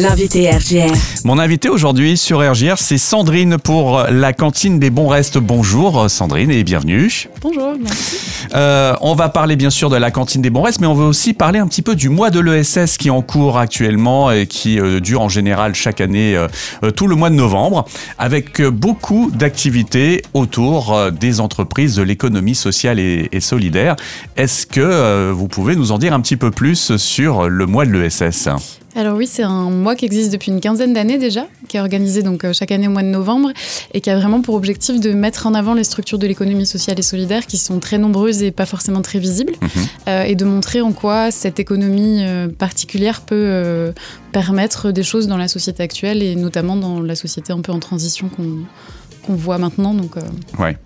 L'invité RGR. Mon invité aujourd'hui sur RGR, c'est Sandrine pour la cantine des bons restes. Bonjour Sandrine et bienvenue. Bonjour, merci. Euh, on va parler bien sûr de la cantine des bons restes, mais on va aussi parler un petit peu du mois de l'ESS qui est en cours actuellement et qui euh, dure en général chaque année euh, tout le mois de novembre, avec beaucoup d'activités autour des entreprises de l'économie sociale et, et solidaire. Est-ce que vous pouvez nous en dire un petit peu plus sur le mois de l'ESS alors oui, c'est un mois qui existe depuis une quinzaine d'années déjà, qui est organisé donc euh, chaque année au mois de novembre et qui a vraiment pour objectif de mettre en avant les structures de l'économie sociale et solidaire qui sont très nombreuses et pas forcément très visibles Mhm. euh, et de montrer en quoi cette économie euh, particulière peut euh, permettre des choses dans la société actuelle et notamment dans la société un peu en transition qu'on voit maintenant. Donc, Ouais.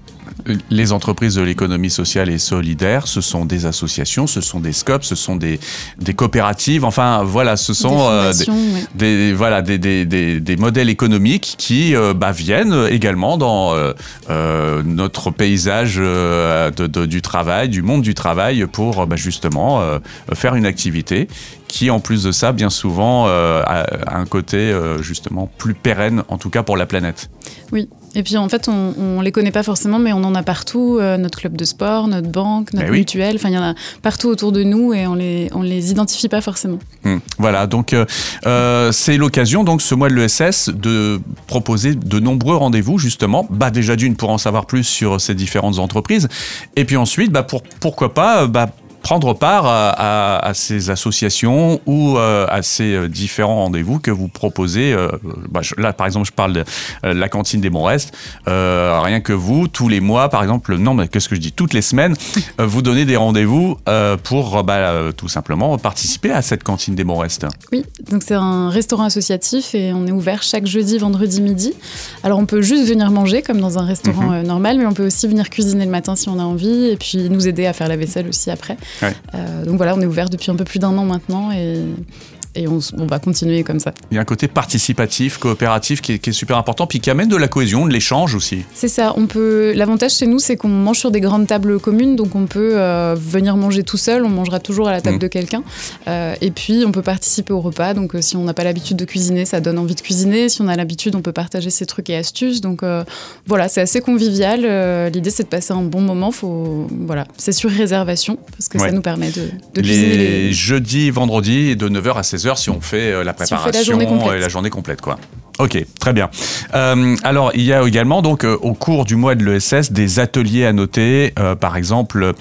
Les entreprises de l'économie sociale et solidaire, ce sont des associations, ce sont des scopes, ce sont des, des coopératives. Enfin, voilà, ce sont des euh, des, des- voilà, des, modèles économiques qui euh, bah, viennent également dans euh, notre paysage de- de- du travail, du monde du travail, pour bah, justement faire une activité qui, en plus de ça, bien souvent, euh, a, a un côté euh, justement plus pérenne, en tout cas pour la planète. Oui. Et puis en fait, on, on les connaît pas forcément, mais on en a partout. euh, notre club de sport, notre banque, notre Eh oui. mutuelle. Enfin, il y en a partout autour de nous et on les on les identifie pas forcément. Hmm. Voilà, donc euh, euh, c'est l'occasion, donc ce mois de l'ESS, de proposer de nombreux rendez-vous, justement. Bah, déjà d'une, pour en savoir plus sur ces différentes entreprises. Et puis ensuite, bah, pour, pourquoi pas, bah, prendre part à, à- à ces associations ou euh, à ces euh, différents rendez-vous que vous proposez. euh, bah, je- là, par exemple, je parle de euh, la cantine des bons restes. Rien que vous, tous les mois, par exemple, non, mais qu'est-ce que je dis? Toutes les semaines, vous donnez des rendez-vous pour bah, tout simplement participer à cette cantine des bons restes. Oui, donc c'est un restaurant associatif et on est ouvert chaque jeudi, vendredi midi. Alors on peut juste venir manger comme dans un restaurant Mhm. normal, mais on peut aussi venir cuisiner le matin si on a envie et puis nous aider à faire la vaisselle aussi après. Euh, donc voilà, on est ouvert depuis un peu plus d'un an maintenant et, et on, va continuer comme ça. Il y a un côté participatif, coopératif qui est, qui est super important, puis qui amène de la cohésion, de l'échange aussi. C'est ça. On peut. L'avantage chez nous, c'est qu'on mange sur des grandes tables communes, donc on peut euh, venir manger tout seul. On mangera toujours à la table Mhm. de quelqu'un. Euh, et puis, on peut participer au repas. Donc, euh, si on n'a pas l'habitude de cuisiner, ça donne envie de cuisiner. Si on a l'habitude, on peut partager ses trucs et astuces. Donc, voilà, c'est assez convivial. L'idée, c'est de passer un bon moment. Faut, voilà, c'est sur réservation parce que Ouais. ça nous permet de, de cuisiner les les. jeudis, vendredis, de 9h à 16h si on fait euh, la Si on préparation fait la complète. et la journée complète. Quoi. Ok, très bien. Euh, alors, il y a également, donc, euh, au cours du mois de l'ESS, des ateliers à noter. euh, par exemple,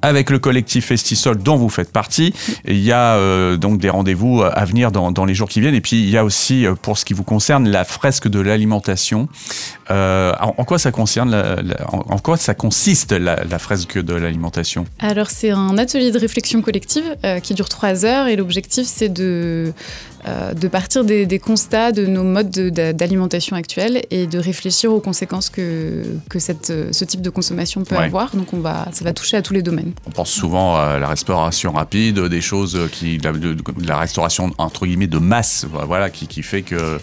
avec le collectif Festisol dont vous faites partie, il y a donc des rendez-vous à venir dans, les jours qui viennent. Et puis, il y a aussi, pour ce qui vous concerne, la fresque de l'alimentation. En, quoi ça concerne en, quoi ça consiste la, la fresque de l'alimentation? Alors, c'est un atelier de réflexion collective qui dure trois heures et l'objectif, c'est de, euh, de partir des, des constats de nos modes de- d'a- d'alimentation actuels et de réfléchir aux conséquences que, que cette, euh, ce type de consommation peut Ouais. avoir. Donc, on va, ça va toucher à tous les domaines. On pense souvent à la restauration rapide, des choses qui, de, de- de la restauration entre guillemets de masse, voilà, qui, qui fait que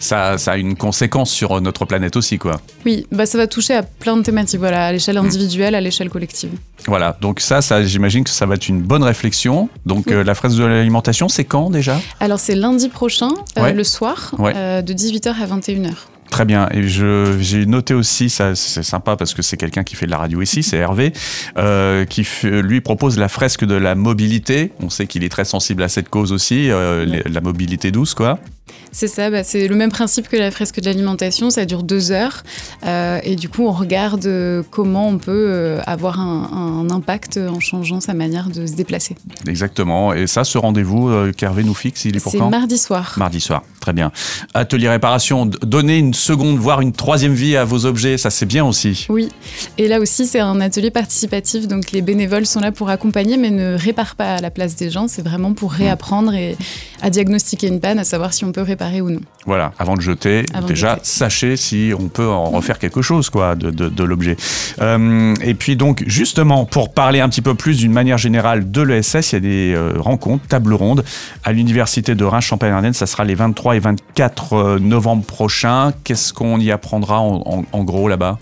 ça, ça a une conséquence sur notre planète aussi, quoi. Oui, bah, ça va toucher à plein de thématiques, voilà, à l'échelle individuelle, à l'échelle collective. Voilà, donc ça, ça j'imagine que ça va être une bonne réflexion. Donc Oui. euh, la fraise de l'alimentation, c'est quand déjà? Alors, c'est lundi prochain, euh, Ouais. le soir, Ouais. euh, de 18h à 21h. Très bien. Et je- j'ai noté aussi, ça c'est sympa parce que c'est quelqu'un qui fait de la radio ici, c'est Hervé, euh, qui lui propose la fresque de la mobilité. On sait qu'il est très sensible à cette cause aussi, euh, les- la mobilité douce, quoi. C'est ça, bah, c'est le même principe que la fresque de l'alimentation, ça dure deux heures. euh, et du coup, on regarde euh, comment on peut euh, avoir un, un impact en changeant sa manière de se déplacer. Exactement. Et ça, ce rendez-vous euh, qu'Hervé nous fixe, il est pour C'est quand? mardi soir. Mardi soir, très bien. Atelier réparation, donner une seconde, voire une troisième vie à vos objets, ça c'est bien aussi. Oui, et là aussi, c'est un atelier participatif, donc les bénévoles sont là pour accompagner, mais ne réparent pas à la place des gens, c'est vraiment pour réapprendre et à diagnostiquer une panne, à savoir si on peut réparer ou non. Voilà, avant de jeter, Avant de déjà jeter. sachez si on peut en refaire quelque chose quoi de, de- de l'objet. Euh, et puis donc justement pour parler un petit peu plus d'une manière générale de l'ESS, il y a des euh, rencontres, tables rondes à l'université de Reims-Champagne-Ardenne. Ça sera les 23 et 24 euh, novembre prochains. Qu'est-ce qu'on y apprendra en, en- en gros là-bas?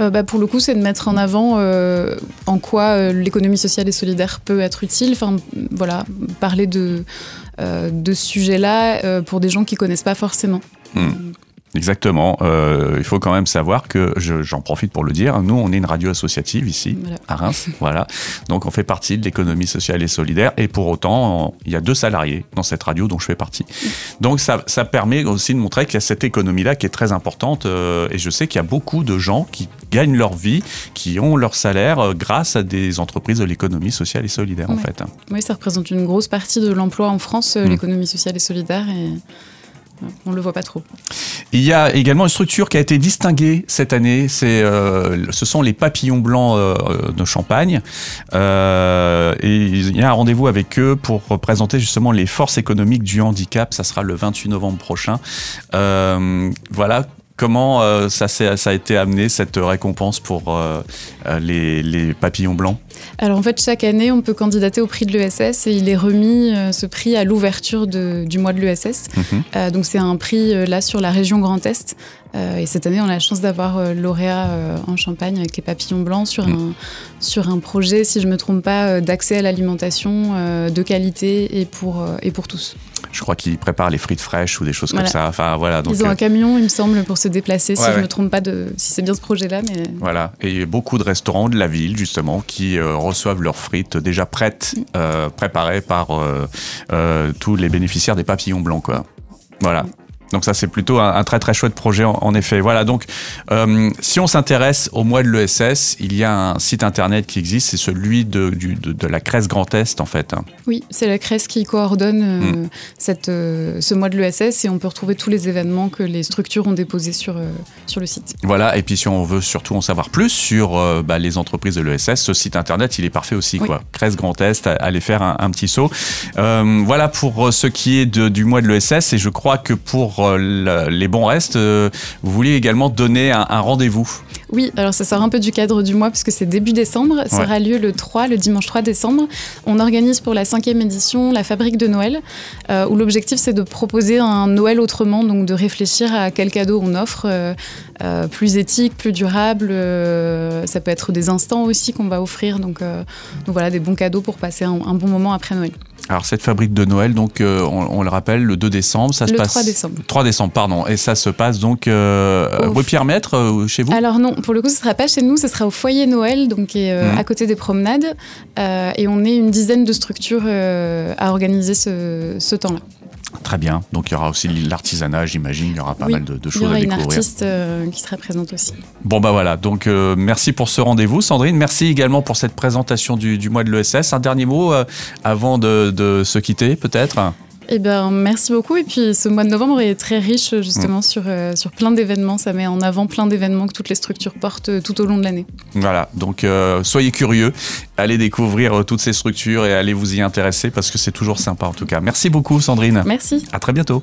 Euh, bah, pour le coup, c'est de mettre en avant euh, en quoi euh, l'économie sociale et solidaire peut être utile. Enfin, voilà, parler de, de ce sujet-là pour des gens qui connaissent pas forcément. Hmm. Exactement. Euh, il faut quand même savoir que, j'en profite pour le dire, nous, on est une radio associative ici, à Reims. voilà. Donc, on fait partie de l'économie sociale et solidaire. Et pour autant, il y a deux salariés dans cette radio dont je fais partie. Donc, ça, ça permet aussi de montrer qu'il y a cette économie-là qui est très importante. Euh, et je sais qu'il y a beaucoup de gens qui gagnent leur vie, qui ont leur salaire euh, grâce à des entreprises de l'économie sociale et solidaire, en fait. Oui, ça représente une grosse partie de l'emploi en France, mmh. l'économie sociale et solidaire. Et on ne le voit pas trop. Il y a également une structure qui a été distinguée cette année. Euh, ce sont les papillons blancs euh, de Champagne. Euh, et il y a un rendez-vous avec eux pour présenter justement les forces économiques du handicap. Ça sera le 28 novembre prochain. voilà Comment euh, ça, ça, a été amené, cette récompense pour euh, euh, les, papillons blancs? Alors en fait, chaque année, on peut candidater au prix de l'ESS et il est remis ce prix à l'ouverture du mois de l'ESS. Mhm. donc c'est un prix là sur la région Grand Est. et cette année, on a la chance d'avoir lauréat en Champagne avec les papillons blancs sur, mhm. un, sur un projet, si je ne me trompe pas, d'accès à l'alimentation de qualité et pour, et pour tous. Je crois qu'ils préparent les frites fraîches ou des choses comme ça. Enfin, voilà, donc, Ils ont un camion, il me semble, pour se déplacer, si je ne me trompe pas de si c'est bien ce projet-là. Mais... Voilà, et beaucoup de restaurants de la ville, justement, qui euh, reçoivent leurs frites déjà prêtes, mm. euh, préparées par euh, tous les bénéficiaires des papillons blancs. Quoi. Voilà. Donc ça, c'est plutôt un, très très chouette projet en, effet. Voilà, donc euh, si on s'intéresse au mois de l'ESS, il y a un site internet qui existe, c'est celui de, de, la Crèce Grand Est en fait. Oui, c'est la Crèce qui coordonne euh, mm. cette, euh, ce mois de l'ESS et on peut retrouver tous les événements que les structures ont déposés sur, sur le site. Voilà, et puis si on veut surtout en savoir plus sur bah, les entreprises de l'ESS, ce site internet, il est parfait aussi. Quoi. Crèce Grand Est, allez faire un, petit saut. voilà pour ce qui est du mois de l'ESS et je crois que pour euh, les bons restes, euh, vous vouliez également donner un, rendez-vous. Oui, alors ça sort un peu du cadre du mois puisque c'est début décembre. Ça aura lieu le 3, le dimanche 3 décembre. On organise pour la cinquième édition la Fabrique de Noël, euh, où l'objectif c'est de proposer un Noël autrement, donc de réfléchir à quel cadeau on offre, plus éthique, plus durable. ça peut être des instants aussi qu'on va offrir, donc, voilà, des bons cadeaux pour passer un bon moment après Noël. Alors cette fabrique de Noël, donc euh, on, le rappelle, le 2 décembre, ça se passe. 3 décembre. 3 décembre, pardon. Et ça se passe donc euh, au Pierre Maître, euh, chez vous? Alors non, pour le coup, ce ne sera pas chez nous, ce sera au foyer Noël, donc mmh. à côté des promenades. et on est une dizaine de structures à organiser ce temps-là. Très bien. Donc il y aura aussi l'artisanat, j'imagine. Il y aura pas mal de, choses à découvrir. Il y aura une artiste euh, qui sera présente aussi. Bon bah voilà. Donc euh, merci pour ce rendez-vous, Sandrine. Merci également pour cette présentation du, mois de l'ESS. Un dernier mot euh, avant de, de se quitter, peut-être? Eh ben, merci beaucoup. Et puis, ce mois de novembre est très riche, justement, mm. sur, euh, sur plein d'événements. Ça met en avant plein d'événements que toutes les structures portent euh, tout au long de l'année. Voilà. Donc, euh, soyez curieux. Allez découvrir toutes ces structures et allez vous y intéresser parce que c'est toujours sympa, en tout cas. Merci beaucoup, Sandrine. Merci. À très bientôt.